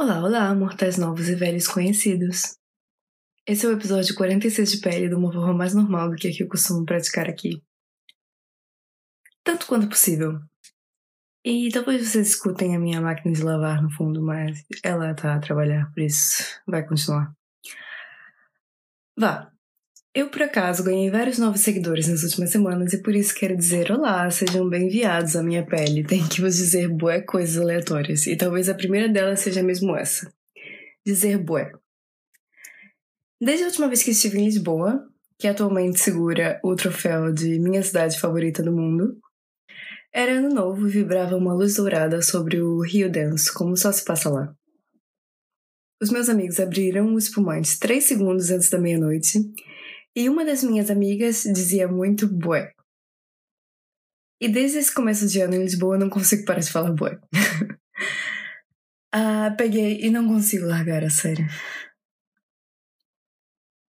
Olá, olá, mortais novos e velhos conhecidos. Esse é o episódio 46 de pele de uma forma mais normal do que a que eu costumo praticar aqui. Tanto quanto possível. E talvez vocês escutem a minha máquina de lavar no fundo, mas ela tá a trabalhar, por isso vai continuar. Vá, eu, por acaso, ganhei vários novos seguidores nas últimas semanas e por isso quero dizer olá, sejam bem-enviados à minha pele. Tenho que vos dizer bué coisas aleatórias e talvez a primeira delas seja mesmo essa. Dizer bué. Desde a última vez que estive em Lisboa, que atualmente segura o troféu de minha cidade favorita do mundo, era ano novo e vibrava uma luz dourada sobre o Rio Denso, como só se passa lá. Os meus amigos abriram o espumante três segundos antes da meia-noite e uma das minhas amigas dizia muito bué. E desde esse começo de ano em Lisboa eu não consigo parar de falar bué. ah, peguei e não consigo largar, a sério.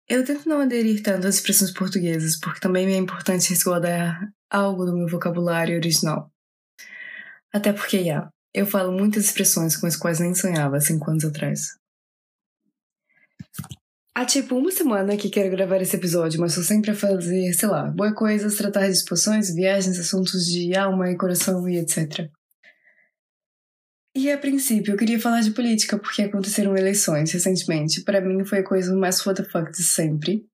Eu tento não aderir tanto às expressões portuguesas, porque também é importante resguardar algo do meu vocabulário original. Até porque, já, eu falo muitas expressões com as quais nem sonhava cinco anos atrás. Há tipo uma semana que quero gravar esse episódio, mas estou sempre a fazer, sei lá, boas coisas, tratar de exposições, viagens, assuntos de alma e coração e etc. E a princípio eu queria falar de política porque aconteceram eleições recentemente. Para mim foi a coisa mais what the fuck de sempre.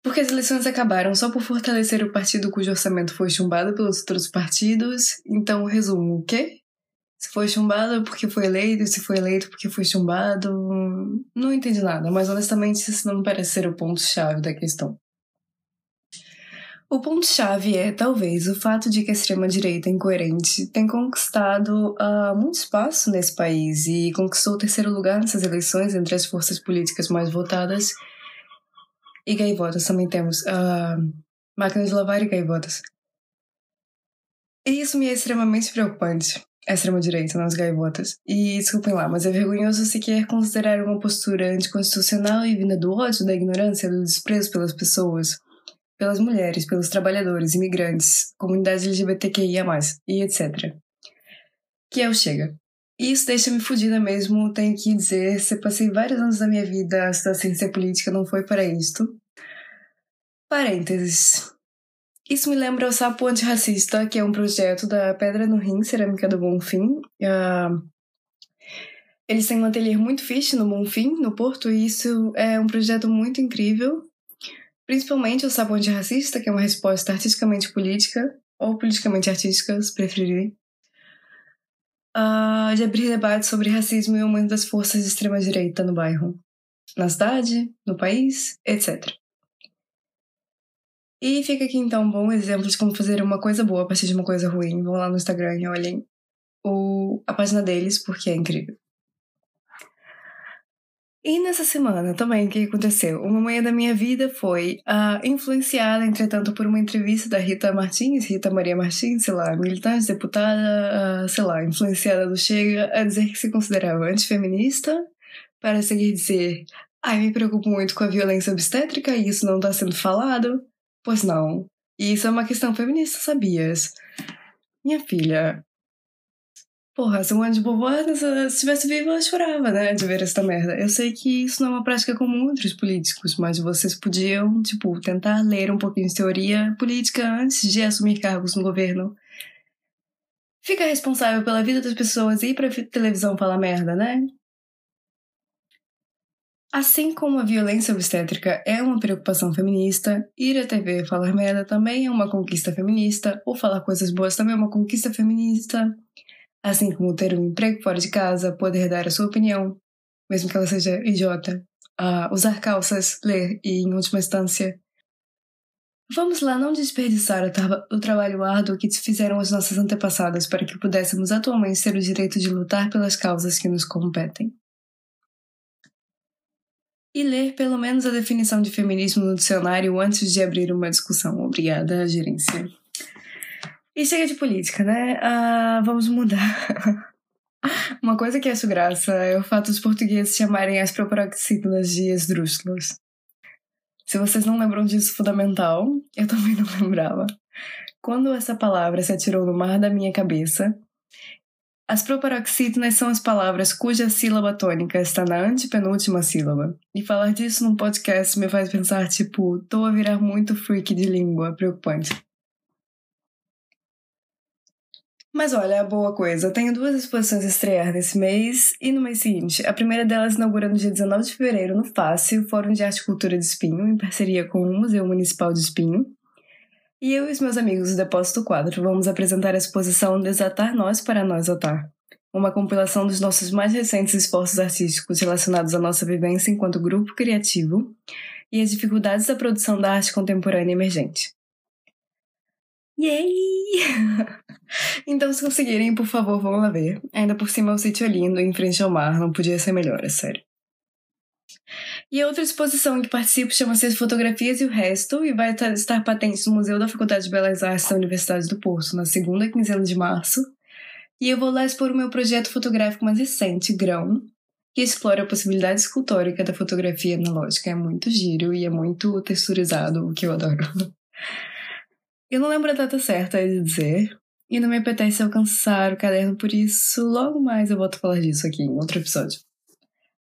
Porque as eleições acabaram só por fortalecer o partido cujo orçamento foi chumbado pelos outros partidos. Então, resumo, o quê? Se foi chumbado porque foi eleito, se foi eleito porque foi chumbado. Não entendi nada, mas honestamente isso não parece ser o ponto-chave da questão. O ponto-chave é, talvez, o fato de que a extrema-direita incoerente tem conquistado uh, muito espaço nesse país e conquistou o terceiro lugar nessas eleições entre as forças políticas mais votadas. E gaivotas também temos. Uh, máquina de lavar e gaivotas. E isso me é extremamente preocupante extrema-direita nas gaivotas. E desculpem lá, mas é vergonhoso sequer considerar uma postura anticonstitucional e vinda do ódio, da ignorância, do desprezo pelas pessoas, pelas mulheres, pelos trabalhadores, imigrantes, comunidade LGBTQIA, e etc. Que é o Chega. Isso deixa-me fodida mesmo, tenho que dizer, se passei vários anos da minha vida a ciência política, não foi para isto. Parênteses. Isso me lembra o Sapo Antirracista, que é um projeto da Pedra no Rim, Cerâmica do Bonfim. Uh, eles têm um ateliê muito fixe no Bonfim, no Porto, e isso é um projeto muito incrível. Principalmente o Sapo Antirracista, que é uma resposta artisticamente política, ou politicamente artística, se preferirem, uh, de abrir debates sobre racismo e o aumento das forças de extrema-direita no bairro, na cidade, no país, etc. E fica aqui então um bom exemplo de como fazer uma coisa boa a partir de uma coisa ruim. Vão lá no Instagram e olhem o, a página deles, porque é incrível. E nessa semana também, o que aconteceu? Uma manhã da minha vida foi uh, influenciada, entretanto, por uma entrevista da Rita Martins, Rita Maria Martins, sei lá, militante, deputada, uh, sei lá, influenciada do Chega, a dizer que se considerava antifeminista, para seguir dizer: ai, me preocupo muito com a violência obstétrica e isso não está sendo falado. Pois não. Isso é uma questão feminista, sabias? Minha filha. Porra, Simone de Beauvoir, se estivesse viva, ela chorava, né, de ver essa merda. Eu sei que isso não é uma prática comum entre os políticos, mas vocês podiam, tipo, tentar ler um pouquinho de teoria política antes de assumir cargos no governo. Fica responsável pela vida das pessoas e ir pra televisão falar merda, né? Assim como a violência obstétrica é uma preocupação feminista, ir à TV falar merda também é uma conquista feminista, ou falar coisas boas também é uma conquista feminista. Assim como ter um emprego fora de casa, poder dar a sua opinião, mesmo que ela seja idiota, uh, usar calças, ler e, em última instância, Vamos lá não desperdiçar o, tra o, trabalho árduo que fizeram as nossas antepassadas para que pudéssemos atualmente ter o direito de lutar pelas causas que nos competem e ler pelo menos a definição de feminismo no dicionário antes de abrir uma discussão. Obrigada, gerência. E chega de política, né? Ah, vamos mudar. uma coisa que acho graça é o fato dos portugueses chamarem as proparoxítonas de esdrúxulas. Se vocês não lembram disso fundamental, eu também não lembrava. Quando essa palavra se atirou no mar da minha cabeça, As proparoxítonas são as palavras cuja sílaba tônica está na antepenúltima sílaba. E falar disso num podcast me faz pensar, tipo, tô a virar muito freak de língua, preocupante. Mas olha, a boa coisa, tenho duas exposições a estrear nesse mês e no mês seguinte. A primeira delas inaugura no dia 19 de fevereiro no Fácil, Fórum de Arte e Cultura de Espinho, em parceria com o Museu Municipal de Espinho. E eu e os meus amigos do Depósito Quadro vamos apresentar a exposição Desatar Nós para Nós Atar, uma compilação dos nossos mais recentes esforços artísticos relacionados à nossa vivência enquanto grupo criativo e as dificuldades da produção da arte contemporânea emergente. Yay! então, se conseguirem, por favor, vão lá ver. Ainda por cima, o sítio é lindo, em frente ao mar, não podia ser melhor, é sério. E a outra exposição que participo chama-se As Fotografias e o Resto e vai estar patente no Museu da Faculdade de Belas Artes da Universidade do Porto na segunda quinzena de março. E eu vou lá expor o meu projeto fotográfico mais recente, Grão, que explora a possibilidade escultórica da fotografia analógica. É muito giro e é muito texturizado, o que eu adoro. Eu não lembro a data certa de dizer, e não me apetece alcançar o caderno, por isso logo mais eu volto a falar disso aqui em outro episódio.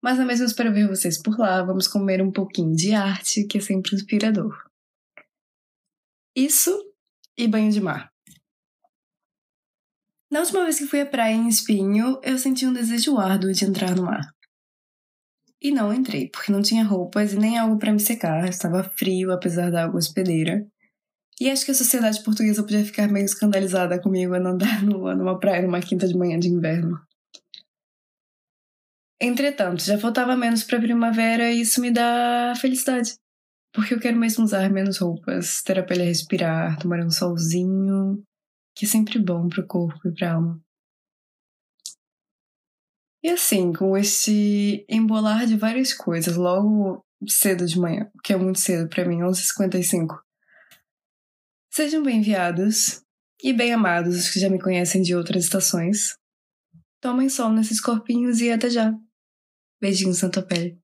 Mas na mesma espero ver vocês por lá, vamos comer um pouquinho de arte, que é sempre inspirador. Isso e banho de mar. Na última vez que fui à praia em Espinho, eu senti um desejo árduo de entrar no mar. E não entrei, porque não tinha roupas e nem algo para me secar, estava frio apesar da água hospedeira, e acho que a sociedade portuguesa podia ficar meio escandalizada comigo a andar numa praia numa quinta de manhã de inverno. Entretanto, já faltava menos para primavera e isso me dá felicidade. Porque eu quero mesmo usar menos roupas, ter a pele a respirar, tomar um solzinho, que é sempre bom pro corpo e pra alma. E assim, com este embolar de várias coisas, logo cedo de manhã, que é muito cedo para mim, 11h55, Sejam bem-vindos e bem-amados os que já me conhecem de outras estações. Tomem sol nesses corpinhos e até já. Beijinhos na tua pele.